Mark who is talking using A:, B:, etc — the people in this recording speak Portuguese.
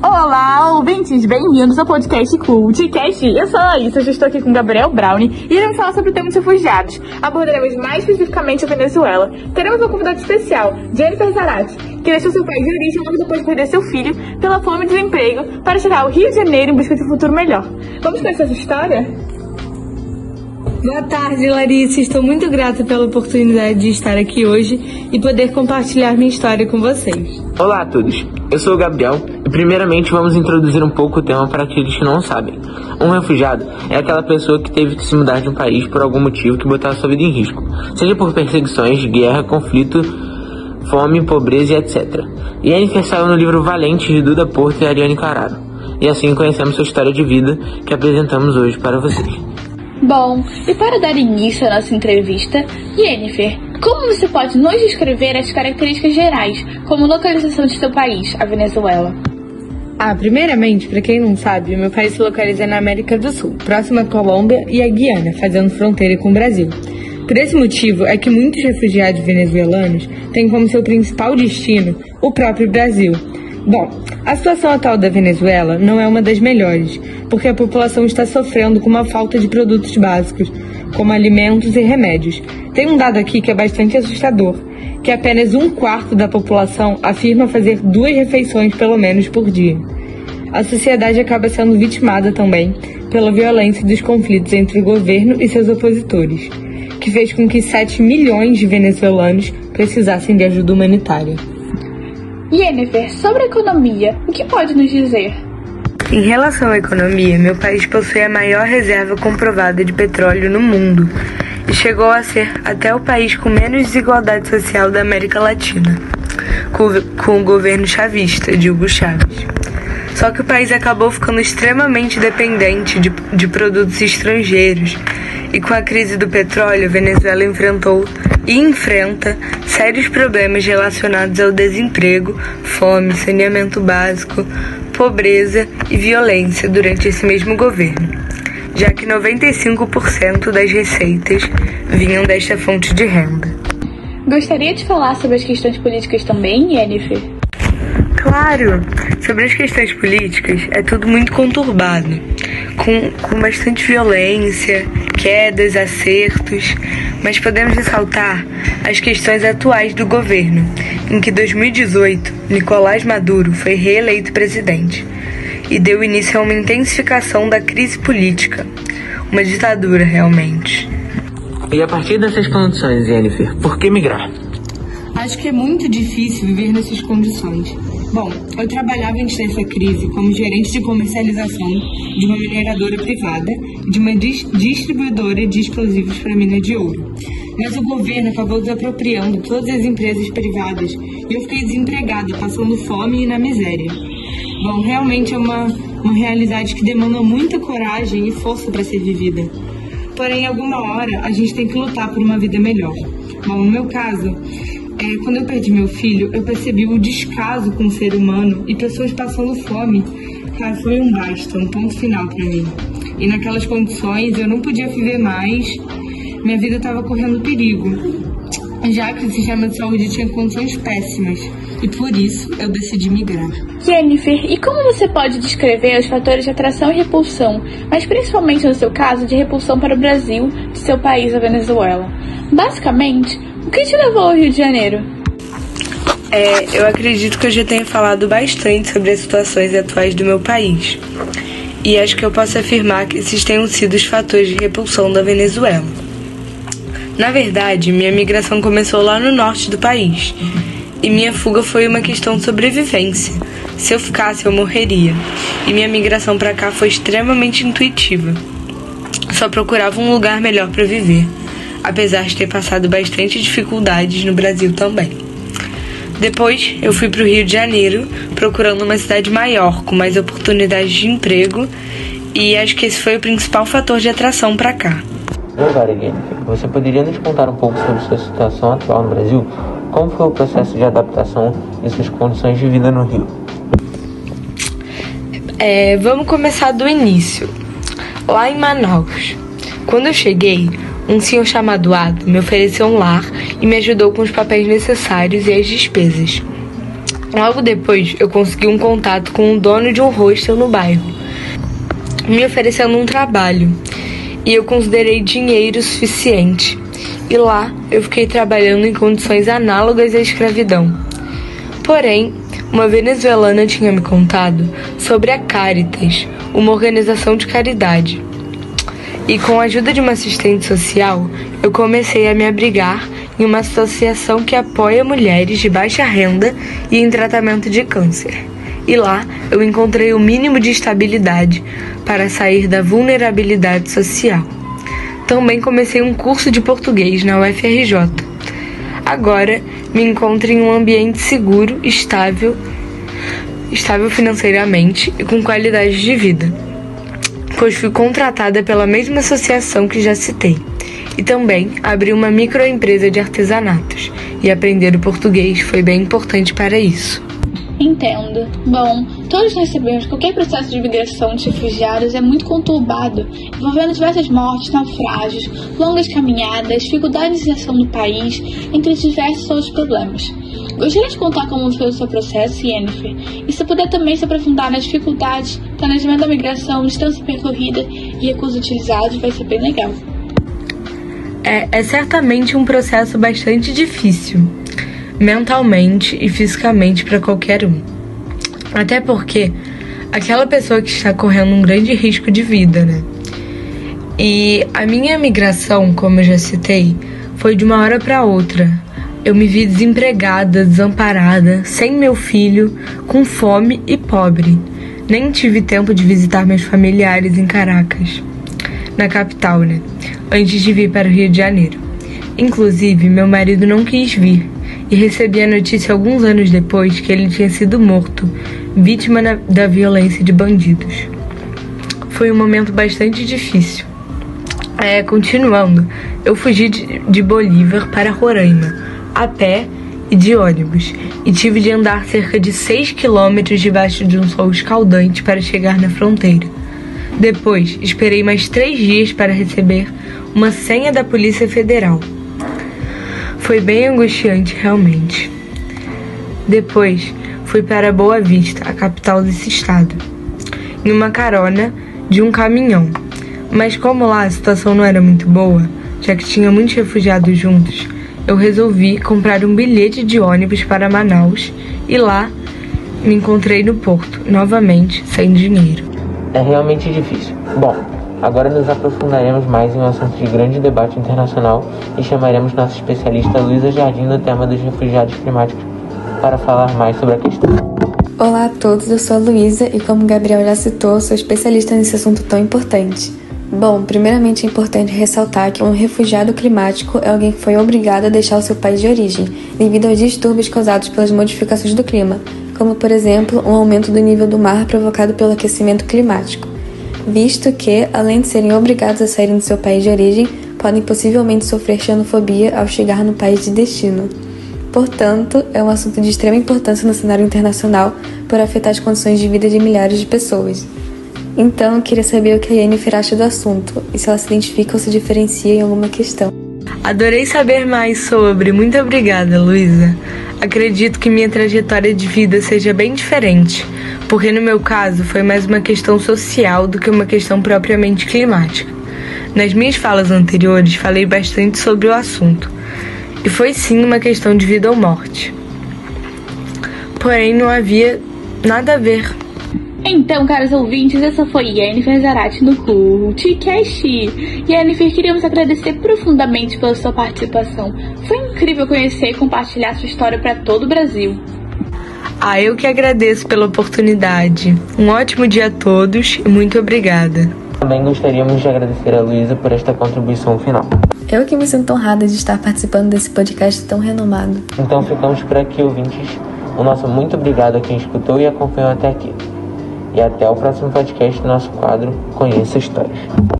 A: Olá, ouvintes, bem-vindos ao podcast Cultcast. Eu sou a Laísa, já estou aqui com Gabriel Brown e iremos falar sobre o tema dos refugiados. Abordaremos mais especificamente a Venezuela. Teremos uma convidada especial, Jennifer Zarate, que deixou seu país de origem logo depois de perder seu filho pela fome e desemprego para chegar ao Rio de Janeiro em busca de um futuro melhor. Vamos conhecer essa história?
B: Boa tarde, Larissa. Estou muito grata pela oportunidade de estar aqui hoje e poder compartilhar minha história com vocês.
C: Olá a todos, eu sou o Gabriel e primeiramente vamos introduzir um pouco o tema para aqueles que não sabem. Um refugiado é aquela pessoa que teve que se mudar de um país por algum motivo que botar sua vida em risco, seja por perseguições, guerra, conflito, fome, pobreza e etc. E Jennifer saiu no livro Valente de Duda Porto e Ariane Cararo. E assim conhecemos sua história de vida que apresentamos hoje para vocês.
D: Bom, e para dar início à nossa entrevista, Jennifer, como você pode nos descrever as características gerais, como localização de seu país, a Venezuela?
B: Ah, primeiramente, para quem não sabe, meu país se localiza na América do Sul, próximo à Colômbia e à Guiana, fazendo fronteira com o Brasil. Por esse motivo é que muitos refugiados venezuelanos têm como seu principal destino o próprio Brasil, Bom, a situação atual da Venezuela não é uma das melhores, porque a população está sofrendo com uma falta de produtos básicos, como alimentos e remédios. Tem um dado aqui que é bastante assustador, que apenas um quarto da população afirma fazer duas refeições pelo menos por dia. A sociedade acaba sendo vitimada também pela violência dos conflitos entre o governo e seus opositores, que fez com que 7 milhões de venezuelanos precisassem de ajuda humanitária.
D: Jennifer, sobre a economia, o que pode nos dizer?
B: Em relação à economia, meu país possui a maior reserva comprovada de petróleo no mundo e chegou a ser até o país com menos desigualdade social da América Latina, com o governo chavista de Hugo Chávez. Só que o país acabou ficando extremamente dependente de, de produtos estrangeiros e com a crise do petróleo, a Venezuela enfrentou e enfrenta sérios problemas relacionados ao desemprego, fome, saneamento básico, pobreza e violência durante esse mesmo governo, já que 95% das receitas vinham desta fonte de renda.
D: Gostaria de falar sobre as questões políticas também, Yennefer?
B: Claro! Sobre as questões políticas, é tudo muito conturbado, com, com bastante violência, quedas, acertos, mas podemos ressaltar as questões atuais do governo, em que 2018 Nicolás Maduro foi reeleito presidente e deu início a uma intensificação da crise política, uma ditadura realmente.
C: E a partir dessas condições, Jennifer, por que migrar?
B: Acho que é muito difícil viver nessas condições. Bom, eu trabalhava antes dessa crise como gerente de comercialização de uma mineradora privada e de uma dis distribuidora de explosivos para mina de ouro. Mas o governo acabou desapropriando todas as empresas privadas e eu fiquei desempregada, passando fome e na miséria. Bom, realmente é uma, uma realidade que demanda muita coragem e força para ser vivida. Porém, alguma hora a gente tem que lutar por uma vida melhor. Bom, no meu caso, é, quando eu perdi meu filho, eu percebi o descaso com o ser humano e pessoas passando fome. Cara, foi um basta, um ponto final para mim. E naquelas condições eu não podia viver mais, minha vida estava correndo perigo, já que o sistema de saúde tinha condições péssimas. E por isso eu decidi migrar.
D: Jennifer, e como você pode descrever os fatores de atração e repulsão, mas principalmente no seu caso de repulsão para o Brasil, de seu país, a Venezuela? Basicamente, o que te levou ao Rio de Janeiro?
B: É, eu acredito que eu já tenha falado bastante sobre as situações atuais do meu país. E acho que eu posso afirmar que esses tenham sido os fatores de repulsão da Venezuela. Na verdade, minha migração começou lá no norte do país. E minha fuga foi uma questão de sobrevivência. Se eu ficasse, eu morreria. E minha migração para cá foi extremamente intuitiva. Só procurava um lugar melhor para viver apesar de ter passado bastante dificuldades no Brasil também. Depois, eu fui para o Rio de Janeiro, procurando uma cidade maior, com mais oportunidades de emprego, e acho que esse foi o principal fator de atração para cá.
C: Agora, Jennifer, você poderia nos contar um pouco sobre sua situação atual no Brasil? Como foi o processo de adaptação e suas condições de vida no Rio?
B: É, vamos começar do início. Lá em Manaus. Quando eu cheguei, um senhor chamado Ado me ofereceu um lar e me ajudou com os papéis necessários e as despesas. Logo depois, eu consegui um contato com o dono de um hostel no bairro, me oferecendo um trabalho, e eu considerei dinheiro suficiente. E lá eu fiquei trabalhando em condições análogas à escravidão. Porém, uma venezuelana tinha me contado sobre a Caritas, uma organização de caridade. E com a ajuda de uma assistente social, eu comecei a me abrigar em uma associação que apoia mulheres de baixa renda e em tratamento de câncer. E lá eu encontrei o mínimo de estabilidade para sair da vulnerabilidade social. Também comecei um curso de português na UFRJ. Agora me encontro em um ambiente seguro, estável, estável financeiramente e com qualidade de vida, pois fui contratada pela mesma associação que já citei e também abri uma microempresa de artesanatos. E aprender o português foi bem importante para isso.
D: Entendo. Bom, todos nós sabemos que qualquer processo de migração de refugiados é muito conturbado, envolvendo diversas mortes, naufrágios, longas caminhadas, dificuldades de inserção no país, entre diversos outros problemas. Gostaria de contar como foi o seu processo, Yennefer, e se puder também se aprofundar nas dificuldades, planejamento da migração, distância percorrida e recursos utilizados, vai ser bem legal
B: é, é certamente um processo bastante difícil, mentalmente e fisicamente para qualquer um. Até porque aquela pessoa que está correndo um grande risco de vida, né? E a minha migração, como eu já citei, foi de uma hora para outra. Eu me vi desempregada, desamparada, sem meu filho, com fome e pobre. Nem tive tempo de visitar meus familiares em Caracas, na capital, né? antes de vir para o Rio de Janeiro. Inclusive, meu marido não quis vir e recebi a notícia alguns anos depois que ele tinha sido morto, vítima da violência de bandidos. Foi um momento bastante difícil. É, continuando, eu fugi de, Bolívar para Roraima, a pé e de ônibus, e tive de andar cerca de 6 quilômetros debaixo de um sol escaldante para chegar na fronteira. Depois, esperei mais três dias para receber uma senha da Polícia Federal. Foi bem angustiante, realmente. Depois, fui para Boa Vista, a capital desse estado, em uma carona de um caminhão. Mas como lá a situação não era muito boa, já que tinha muitos refugiados juntos, eu resolvi comprar um bilhete de ônibus para Manaus e lá me encontrei no porto, novamente, sem dinheiro.
C: É realmente difícil. Bom, Agora nos aprofundaremos mais em um assunto de grande debate internacional e chamaremos nossa especialista Luísa Jardim no tema dos refugiados climáticos para falar mais sobre a questão.
E: Olá a todos, eu sou a Luísa e como o Gabriel já citou, sou especialista nesse assunto tão importante. Bom, primeiramente é importante ressaltar que um refugiado climático é alguém que foi obrigado a deixar o seu país de origem, devido aos distúrbios causados pelas modificações do clima, como por exemplo um aumento do nível do mar provocado pelo aquecimento climático visto que, além de serem obrigados a saírem do seu país de origem, podem possivelmente sofrer xenofobia ao chegar no país de destino. Portanto, é um assunto de extrema importância no cenário internacional por afetar as condições de vida de milhares de pessoas. Então, eu queria saber o que a Yennefer acha do assunto e se ela se identifica ou se diferencia em alguma questão.
B: Adorei saber mais sobre. Muito obrigada, Luísa. Acredito que minha trajetória de vida seja bem diferente, porque no meu caso foi mais uma questão social do que uma questão propriamente climática. Nas minhas falas anteriores falei bastante sobre o assunto, e foi sim uma questão de vida ou morte. Porém, não havia nada a ver
D: então, caros ouvintes, essa foi Yennefer Zarate no CultCast. Yennefer, queríamos agradecer profundamente pela sua participação. Foi incrível conhecer e compartilhar sua história para todo o Brasil.
B: Ah, eu que agradeço pela oportunidade. Um ótimo dia a todos e muito obrigada.
C: Também gostaríamos de agradecer a Luísa por esta contribuição final.
E: Eu que me sinto honrada de estar participando desse podcast tão renomado.
C: Então ficamos por aqui, ouvintes. O nosso muito obrigado a quem escutou e acompanhou até aqui. E até o próximo podcast do nosso quadro Conheça Histórias.